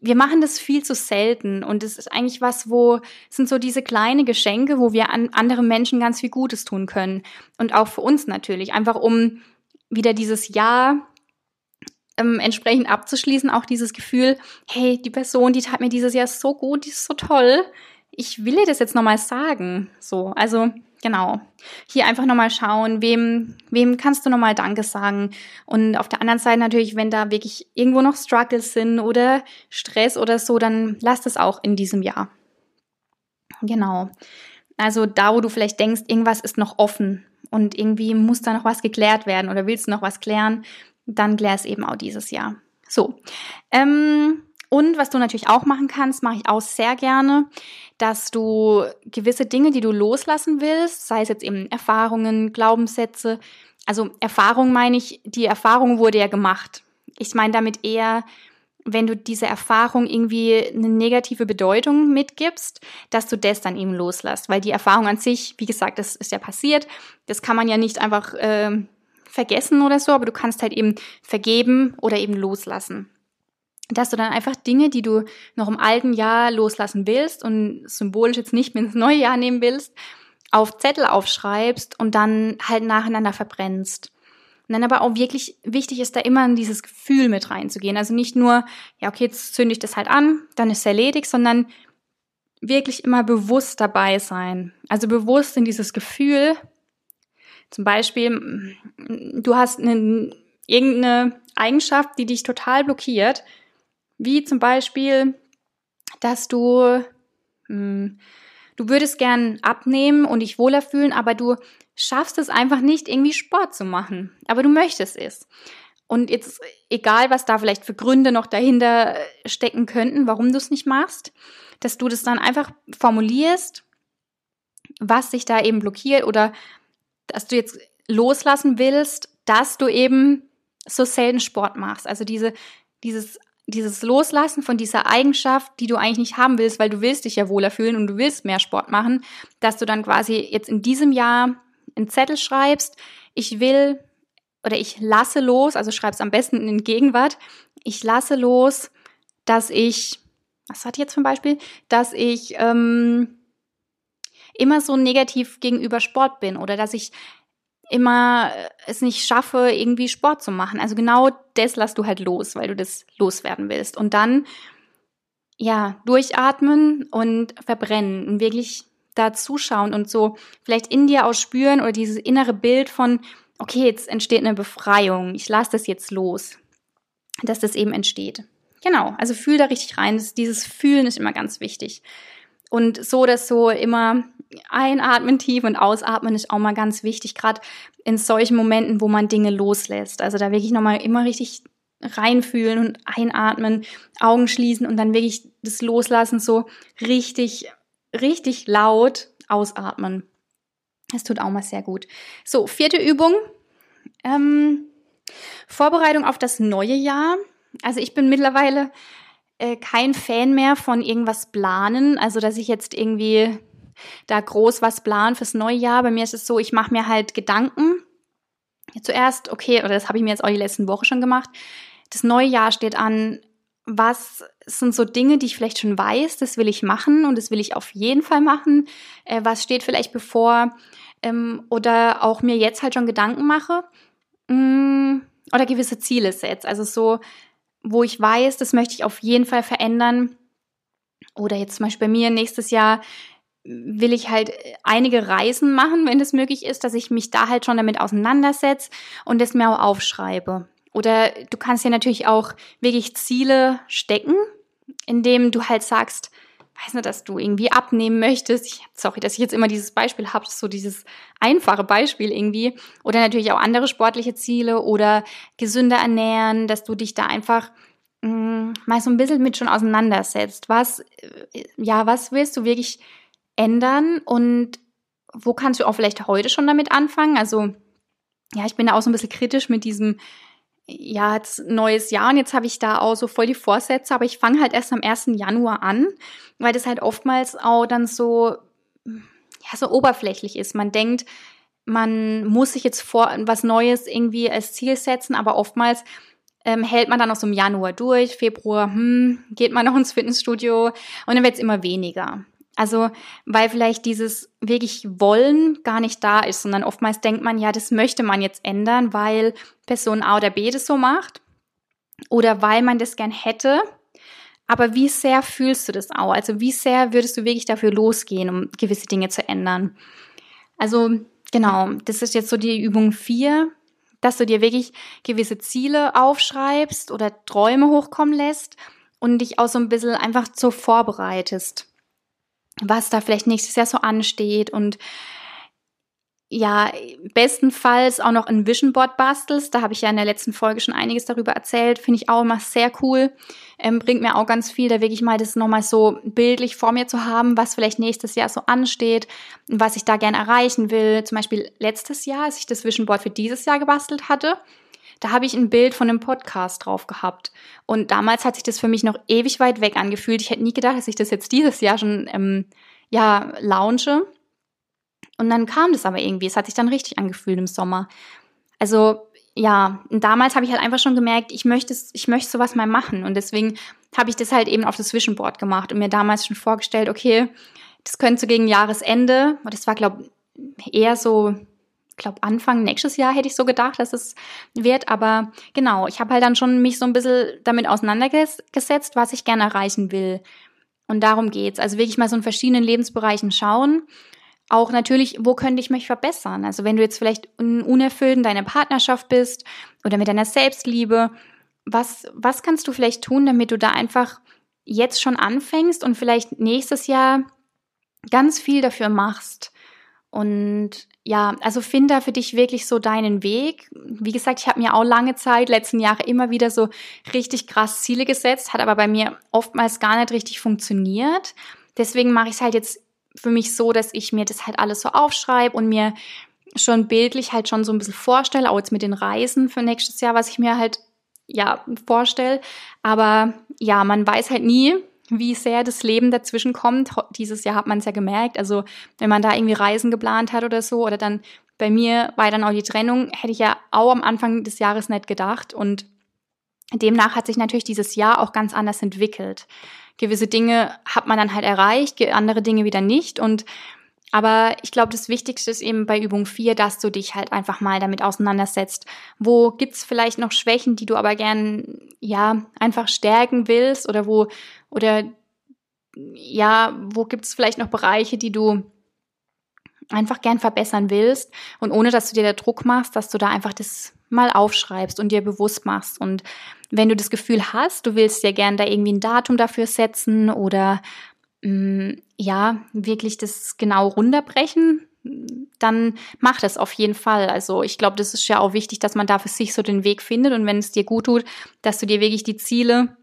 wir machen das viel zu selten und es ist eigentlich was, wo sind so diese kleine Geschenke, wo wir an andere Menschen ganz viel Gutes tun können. Und auch für uns natürlich, einfach um wieder dieses Jahr ähm, entsprechend abzuschließen, auch dieses Gefühl, hey, die Person, die tat mir dieses Jahr so gut, die ist so toll, ich will dir das jetzt nochmal sagen. So, also genau. Hier einfach nochmal schauen, wem, wem kannst du nochmal Danke sagen. Und auf der anderen Seite natürlich, wenn da wirklich irgendwo noch Struggles sind oder Stress oder so, dann lass das auch in diesem Jahr. Genau. Also da, wo du vielleicht denkst, irgendwas ist noch offen und irgendwie muss da noch was geklärt werden oder willst du noch was klären, dann klär es eben auch dieses Jahr. So. Ähm, und was du natürlich auch machen kannst, mache ich auch sehr gerne, dass du gewisse Dinge, die du loslassen willst, sei es jetzt eben Erfahrungen, Glaubenssätze, also Erfahrung meine ich, die Erfahrung wurde ja gemacht. Ich meine damit eher, wenn du diese Erfahrung irgendwie eine negative Bedeutung mitgibst, dass du das dann eben loslässt. Weil die Erfahrung an sich, wie gesagt, das ist ja passiert. Das kann man ja nicht einfach äh, vergessen oder so, aber du kannst halt eben vergeben oder eben loslassen dass du dann einfach Dinge, die du noch im alten Jahr loslassen willst und symbolisch jetzt nicht mehr ins neue Jahr nehmen willst, auf Zettel aufschreibst und dann halt nacheinander verbrennst. Und dann aber auch wirklich wichtig ist, da immer in dieses Gefühl mit reinzugehen. Also nicht nur, ja, okay, jetzt zünde ich das halt an, dann ist es erledigt, sondern wirklich immer bewusst dabei sein. Also bewusst in dieses Gefühl. Zum Beispiel, du hast eine, irgendeine Eigenschaft, die dich total blockiert wie zum Beispiel, dass du, mh, hm, du würdest gern abnehmen und dich wohler fühlen, aber du schaffst es einfach nicht, irgendwie Sport zu machen. Aber du möchtest es. Und jetzt, egal was da vielleicht für Gründe noch dahinter stecken könnten, warum du es nicht machst, dass du das dann einfach formulierst, was sich da eben blockiert oder dass du jetzt loslassen willst, dass du eben so selten Sport machst. Also diese, dieses dieses Loslassen von dieser Eigenschaft, die du eigentlich nicht haben willst, weil du willst dich ja wohler fühlen und du willst mehr Sport machen, dass du dann quasi jetzt in diesem Jahr einen Zettel schreibst, ich will oder ich lasse los, also schreib's am besten in Gegenwart, ich lasse los, dass ich, was hat jetzt zum Beispiel, dass ich ähm, immer so negativ gegenüber Sport bin oder dass ich immer äh, es nicht schaffe, irgendwie Sport zu machen. Also genau das lass du halt los, weil du das loswerden willst. Und dann, ja, durchatmen und verbrennen und wirklich da zuschauen und so vielleicht in dir ausspüren oder dieses innere Bild von, okay, jetzt entsteht eine Befreiung, ich lasse das jetzt los, dass das eben entsteht. Genau, also fühl da richtig rein. Das, dieses Fühlen ist immer ganz wichtig. Und so dass so immer einatmen tief und ausatmen ist auch mal ganz wichtig, gerade in solchen Momenten, wo man Dinge loslässt. Also da wirklich nochmal immer richtig reinfühlen und einatmen, Augen schließen und dann wirklich das Loslassen so richtig, richtig laut ausatmen. Das tut auch mal sehr gut. So, vierte Übung. Ähm, Vorbereitung auf das neue Jahr. Also ich bin mittlerweile äh, kein Fan mehr von irgendwas planen. Also dass ich jetzt irgendwie da groß was planen fürs neue Jahr. Bei mir ist es so, ich mache mir halt Gedanken. Zuerst, okay, oder das habe ich mir jetzt auch die letzten Woche schon gemacht. Das neue Jahr steht an. Was sind so Dinge, die ich vielleicht schon weiß, das will ich machen und das will ich auf jeden Fall machen? Äh, was steht vielleicht bevor? Ähm, oder auch mir jetzt halt schon Gedanken mache. Mm, oder gewisse Ziele setze. Also so, wo ich weiß, das möchte ich auf jeden Fall verändern. Oder jetzt zum Beispiel bei mir nächstes Jahr will ich halt einige Reisen machen, wenn es möglich ist, dass ich mich da halt schon damit auseinandersetze und das mir auch aufschreibe. Oder du kannst ja natürlich auch wirklich Ziele stecken, indem du halt sagst, weiß nicht, dass du irgendwie abnehmen möchtest. Ich, sorry, dass ich jetzt immer dieses Beispiel habe, so dieses einfache Beispiel irgendwie. Oder natürlich auch andere sportliche Ziele oder gesünder ernähren, dass du dich da einfach mh, mm, mal so ein bisschen mit schon auseinandersetzt. Was, äh, ja, was willst du wirklich ändern und wo kannst du auch vielleicht heute schon damit anfangen? Also, ja, ich bin da auch so ein bisschen kritisch mit diesem, ja, jetzt neues Jahr und jetzt habe ich da auch so voll die Vorsätze, aber ich fange halt erst am 1. Januar an, weil das halt oftmals auch dann so, ja, so oberflächlich ist. Man denkt, man muss sich jetzt vor was Neues irgendwie als Ziel setzen, aber oftmals ähm, hält man dann noch so im Januar durch, Februar, hm, geht man noch ins Fitnessstudio und dann wird es immer weniger. Also, weil vielleicht dieses wirklich Wollen gar nicht da ist, sondern oftmals denkt man, ja, das möchte man jetzt ändern, weil Person A oder B das so macht oder weil man das gern hätte. Aber wie sehr fühlst du das auch? Also, wie sehr würdest du wirklich dafür losgehen, um gewisse Dinge zu ändern? Also, genau, das ist jetzt so die Übung 4, dass du dir wirklich gewisse Ziele aufschreibst oder Träume hochkommen lässt und dich auch so ein bisschen einfach so vorbereitest was da vielleicht nächstes Jahr so ansteht und ja, bestenfalls auch noch ein Vision Board bastelst. Da habe ich ja in der letzten Folge schon einiges darüber erzählt. Finde ich auch immer sehr cool. Ähm, bringt mir auch ganz viel, da wirklich mal das nochmal so bildlich vor mir zu haben, was vielleicht nächstes Jahr so ansteht, was ich da gerne erreichen will. Zum Beispiel letztes Jahr, als ich das Vision Board für dieses Jahr gebastelt hatte, da habe ich ein Bild von einem Podcast drauf gehabt. Und damals hat sich das für mich noch ewig weit weg angefühlt. Ich hätte nie gedacht, dass ich das jetzt dieses Jahr schon ähm, ja, launche. Und dann kam das aber irgendwie. Es hat sich dann richtig angefühlt im Sommer. Also ja, und damals habe ich halt einfach schon gemerkt, ich möchte ich möchte sowas mal machen. Und deswegen habe ich das halt eben auf das Vision Board gemacht und mir damals schon vorgestellt, okay, das könnte so gegen Jahresende, das war glaube eher so glaube, Anfang nächstes Jahr hätte ich so gedacht, dass es wird. Aber genau, ich habe halt dann schon mich so ein bisschen damit auseinandergesetzt, was ich gerne erreichen will. Und darum geht's. Also wirklich mal so in verschiedenen Lebensbereichen schauen. Auch natürlich, wo könnte ich mich verbessern? Also wenn du jetzt vielleicht unerfüllt in deiner Partnerschaft bist oder mit deiner Selbstliebe, was, was kannst du vielleicht tun, damit du da einfach jetzt schon anfängst und vielleicht nächstes Jahr ganz viel dafür machst? Und ja, also find da für dich wirklich so deinen Weg. Wie gesagt, ich habe mir auch lange Zeit, letzten Jahre immer wieder so richtig krass Ziele gesetzt, hat aber bei mir oftmals gar nicht richtig funktioniert. Deswegen mache ich es halt jetzt für mich so, dass ich mir das halt alles so aufschreibe und mir schon bildlich halt schon so ein bisschen vorstelle, auch jetzt mit den Reisen für nächstes Jahr, was ich mir halt ja vorstelle. Aber ja, man weiß halt nie, wie sehr das Leben dazwischen kommt. Dieses Jahr hat man es ja gemerkt. Also wenn man da irgendwie Reisen geplant hat oder so, oder dann bei mir war dann auch die Trennung, hätte ich ja auch am Anfang des Jahres nicht gedacht. Und demnach hat sich natürlich dieses Jahr auch ganz anders entwickelt. Gewisse Dinge hat man dann halt erreicht, andere Dinge wieder nicht. Und aber ich glaube, das Wichtigste ist eben bei Übung 4, dass du dich halt einfach mal damit auseinandersetzt. Wo gibt's vielleicht noch Schwächen, die du aber gern, ja, einfach stärken willst oder wo, oder, ja, wo gibt's vielleicht noch Bereiche, die du einfach gern verbessern willst und ohne, dass du dir der Druck machst, dass du da einfach das mal aufschreibst und dir bewusst machst. Und wenn du das Gefühl hast, du willst dir gern da irgendwie ein Datum dafür setzen oder Mm, ja, wirklich das genau runterbrechen, dann mach das auf jeden Fall. Also ich glaube, das ist ja auch wichtig, dass man da für sich so den Weg findet und wenn es dir gut tut, dass du dir wirklich die Ziele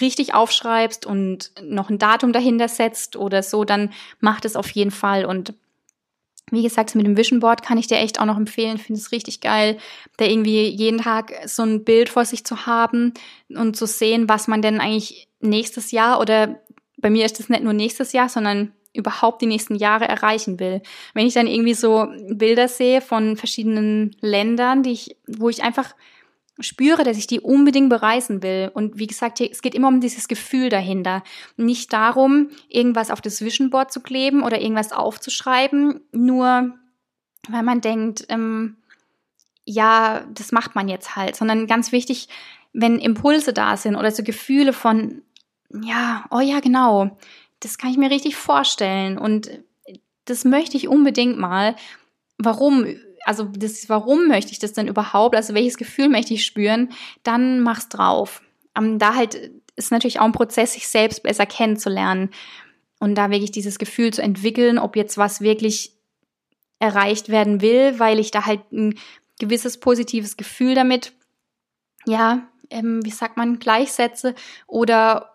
richtig aufschreibst und noch ein Datum dahinter setzt oder so, dann mach das auf jeden Fall und wie gesagt, mit dem Vision Board kann ich dir echt auch noch empfehlen. Finde es richtig geil, da irgendwie jeden Tag so ein Bild vor sich zu haben und zu sehen, was man denn eigentlich nächstes Jahr oder bei mir ist das nicht nur nächstes Jahr, sondern überhaupt die nächsten Jahre erreichen will. Wenn ich dann irgendwie so Bilder sehe von verschiedenen Ländern, die ich, wo ich einfach spüre, dass ich die unbedingt bereisen will. Und wie gesagt, es geht immer um dieses Gefühl dahinter. Nicht darum, irgendwas auf das Vision Board zu kleben oder irgendwas aufzuschreiben, nur weil man denkt, ähm, ja, das macht man jetzt halt, sondern ganz wichtig, wenn Impulse da sind oder so Gefühle von, ja, oh ja, genau. Das kann ich mir richtig vorstellen. Und das möchte ich unbedingt mal. Warum? Also, das, warum möchte ich das denn überhaupt? Also, welches Gefühl möchte ich spüren? Dann mach's drauf. Um, da halt ist natürlich auch ein Prozess, sich selbst besser kennenzulernen und da wirklich dieses Gefühl zu entwickeln, ob jetzt was wirklich erreicht werden will, weil ich da halt ein gewisses positives Gefühl damit, ja, ähm, wie sagt man, gleichsetze oder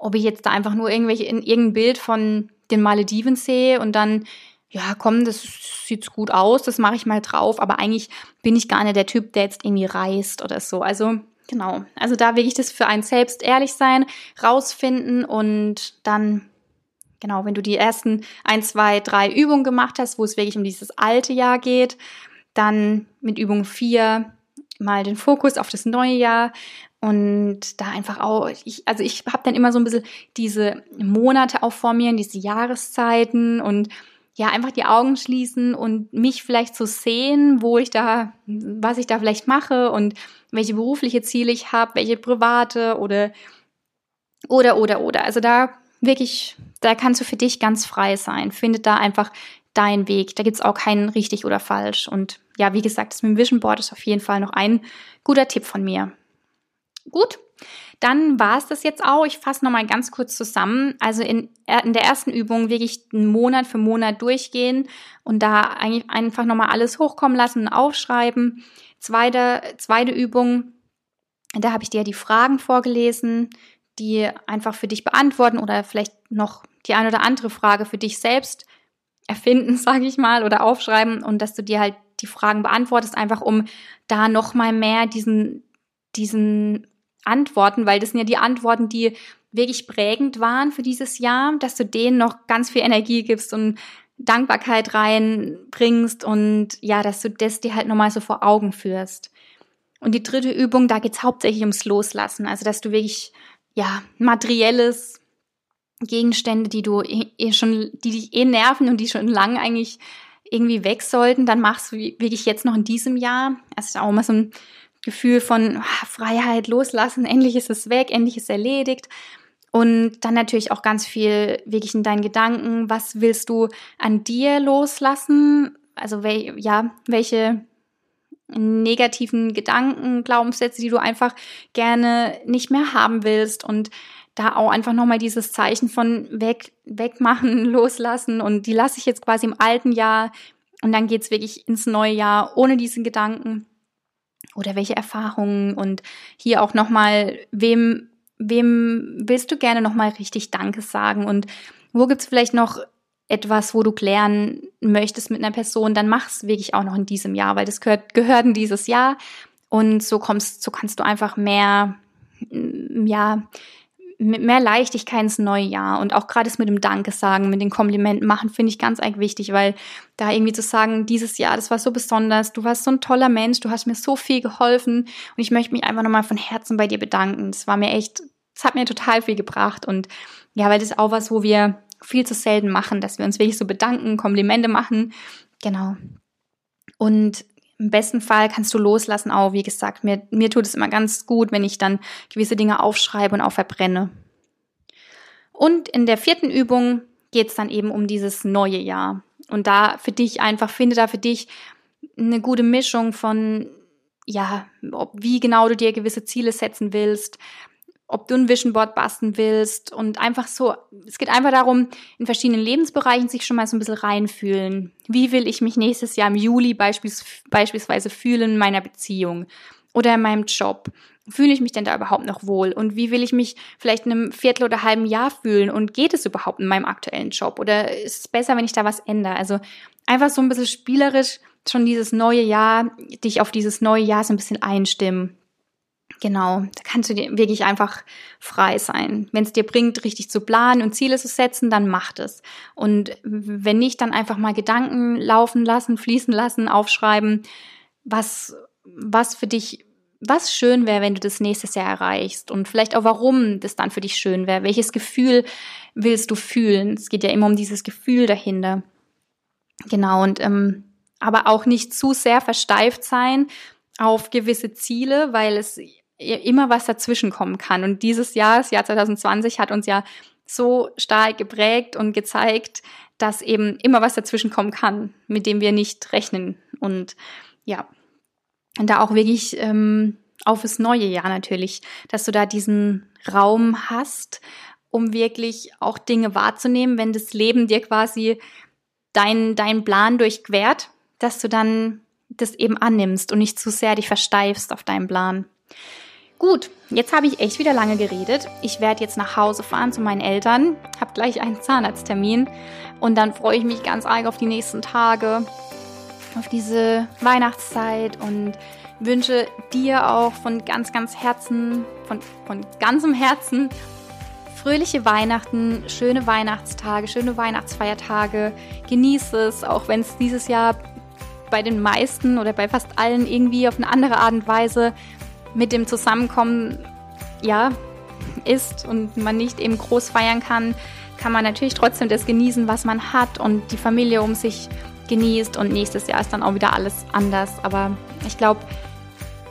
ob ich jetzt da einfach nur irgendwelche in irgendein Bild von den Malediven sehe und dann ja, komm, das sieht gut aus, das mache ich mal drauf, aber eigentlich bin ich gar nicht der Typ, der jetzt irgendwie reist oder so. Also genau, also da will ich das für einen selbst ehrlich sein, rausfinden und dann genau, wenn du die ersten ein, zwei, drei Übungen gemacht hast, wo es wirklich um dieses alte Jahr geht, dann mit Übung vier mal den Fokus auf das neue Jahr und da einfach auch, ich, also ich habe dann immer so ein bisschen diese Monate auch vor mir, diese Jahreszeiten und ja, einfach die Augen schließen und mich vielleicht so sehen, wo ich da, was ich da vielleicht mache und welche berufliche Ziele ich habe, welche private oder, oder, oder, oder. Also da wirklich, da kannst du für dich ganz frei sein. Findet da einfach deinen Weg. Da gibt's auch keinen richtig oder falsch. Und ja, wie gesagt, das mit dem Vision Board ist auf jeden Fall noch ein guter Tipp von mir. Gut, dann war es das jetzt auch. Ich fasse nochmal ganz kurz zusammen. Also in, in der ersten Übung wirklich einen Monat für Monat durchgehen und da eigentlich einfach nochmal alles hochkommen lassen und aufschreiben. Zweite, zweite Übung, da habe ich dir die Fragen vorgelesen, die einfach für dich beantworten oder vielleicht noch die eine oder andere Frage für dich selbst erfinden, [LAUGHS] sage ich mal, oder aufschreiben und dass du dir halt die Fragen beantwortest, einfach um da nochmal mehr diesen, diesen Antworten, weil das sind ja die Antworten, die wirklich prägend waren für dieses Jahr, dass du denen noch ganz viel Energie gibst und Dankbarkeit reinbringst und ja, dass du das dir halt nochmal so vor Augen führst. Und die dritte Übung, da geht's hauptsächlich ums Loslassen, also dass du wirklich ja materielles Gegenstände, die du eh, eh schon, die dich eh nerven und die schon lang eigentlich irgendwie weg sollten, dann machst du wirklich jetzt noch in diesem Jahr. Es ist auch mal so ein Gefühl von ah, Freiheit, loslassen, endlich ist es weg, endlich ist es erledigt. Und dann natürlich auch ganz viel wirklich in deinen Gedanken, was willst du an dir loslassen? Also wel, ja, welche negativen Gedanken, Glaubenssätze, die du einfach gerne nicht mehr haben willst. Und da auch einfach nochmal dieses Zeichen von weg, wegmachen, [LAUGHS] loslassen. Und die lasse ich jetzt quasi im alten Jahr. Und dann geht's wirklich ins neue Jahr ohne diesen Gedanken oder welche Erfahrungen? Und hier auch nochmal, wem, wem willst du gerne nochmal richtig Danke sagen? Und wo gibt's vielleicht noch etwas, wo du klären möchtest mit einer Person, dann mach's wirklich auch noch in diesem Jahr, weil das gehört, gehört in dieses Jahr. Und so kommst, so kannst du einfach mehr, ja, mit mehr Leichtigkeit ins neue Jahr und auch gerade das mit dem Danke sagen, mit den Komplimenten machen, finde ich ganz eigentlich wichtig, weil da irgendwie zu sagen, dieses Jahr, das war so besonders, du warst so ein toller Mensch, du hast mir so viel geholfen und ich möchte mich einfach nochmal von Herzen bei dir bedanken. Das war mir echt, das hat mir total viel gebracht und ja, weil das ist auch was, wo wir viel zu selten machen, dass wir uns wirklich so bedanken, Komplimente machen. Genau. Und im besten Fall kannst du loslassen auch, wie gesagt, mir, mir tut es immer ganz gut, wenn ich dann gewisse Dinge aufschreibe und auch verbrenne. Und in der vierten Übung geht es dann eben um dieses neue Jahr. Und da für dich einfach, finde da für dich eine gute Mischung von, ja, ob, wie genau du dir gewisse Ziele setzen willst, ob du ein Vision Board basteln willst und einfach so, es geht einfach darum, in verschiedenen Lebensbereichen sich schon mal so ein bisschen reinfühlen. Wie will ich mich nächstes Jahr im Juli beispiels, beispielsweise fühlen in meiner Beziehung oder in meinem Job? Fühle ich mich denn da überhaupt noch wohl? Und wie will ich mich vielleicht in einem Viertel oder halben Jahr fühlen? Und geht es überhaupt in meinem aktuellen Job? Oder ist es besser, wenn ich da was ändere? Also einfach so ein bisschen spielerisch schon dieses neue Jahr, dich auf dieses neue Jahr so ein bisschen einstimmen. Genau, da kannst du dir wirklich einfach frei sein. Wenn es dir bringt, richtig zu planen und Ziele zu setzen, dann mach es. Und wenn nicht, dann einfach mal Gedanken laufen lassen, fließen lassen, aufschreiben, was, was für dich, was schön wäre, wenn du das nächstes Jahr erreichst und vielleicht auch warum das dann für dich schön wäre. Welches Gefühl willst du fühlen? Es geht ja immer um dieses Gefühl dahinter. Genau, und ähm, aber auch nicht zu sehr versteift sein auf gewisse Ziele, weil es immer was dazwischen kommen kann. Und dieses Jahr, das Jahr 2020, hat uns ja so stark geprägt und gezeigt, dass eben immer was dazwischen kommen kann, mit dem wir nicht rechnen. Und ja, und da auch wirklich ähm, auf das neue Jahr natürlich, dass du da diesen Raum hast, um wirklich auch Dinge wahrzunehmen, wenn das Leben dir quasi deinen dein Plan durchquert, dass du dann das eben annimmst und nicht zu sehr dich versteifst auf deinen Plan. Gut, jetzt habe ich echt wieder lange geredet. Ich werde jetzt nach Hause fahren zu meinen Eltern, habe gleich einen Zahnarzttermin und dann freue ich mich ganz arg auf die nächsten Tage, auf diese Weihnachtszeit und wünsche dir auch von ganz, ganz Herzen, von, von ganzem Herzen fröhliche Weihnachten, schöne Weihnachtstage, schöne Weihnachtsfeiertage. Genieße es, auch wenn es dieses Jahr bei den meisten oder bei fast allen irgendwie auf eine andere Art und Weise mit dem Zusammenkommen, ja, ist und man nicht eben groß feiern kann, kann man natürlich trotzdem das genießen, was man hat und die Familie um sich genießt und nächstes Jahr ist dann auch wieder alles anders. Aber ich glaube,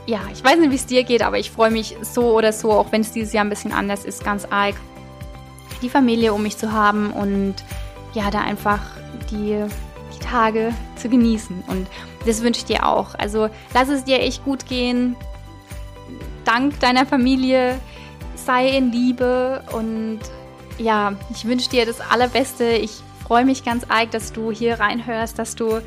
ja, ich weiß nicht, wie es dir geht, aber ich freue mich so oder so, auch wenn es dieses Jahr ein bisschen anders ist, ganz arg, die Familie um mich zu haben und ja, da einfach die, die Tage zu genießen. Und das wünsche ich dir auch. Also lass es dir echt gut gehen. Dank deiner Familie sei in Liebe und ja, ich wünsche dir das Allerbeste. Ich freue mich ganz arg, dass du hier reinhörst, dass du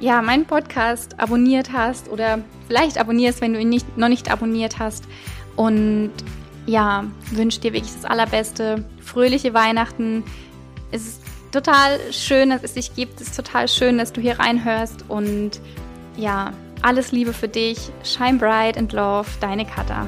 ja meinen Podcast abonniert hast oder vielleicht abonnierst, wenn du ihn nicht, noch nicht abonniert hast. Und ja, wünsche dir wirklich das Allerbeste. Fröhliche Weihnachten. Es ist total schön, dass es dich gibt. Es ist total schön, dass du hier reinhörst. Und ja, alles Liebe für dich. Shine bright and love, deine Katha.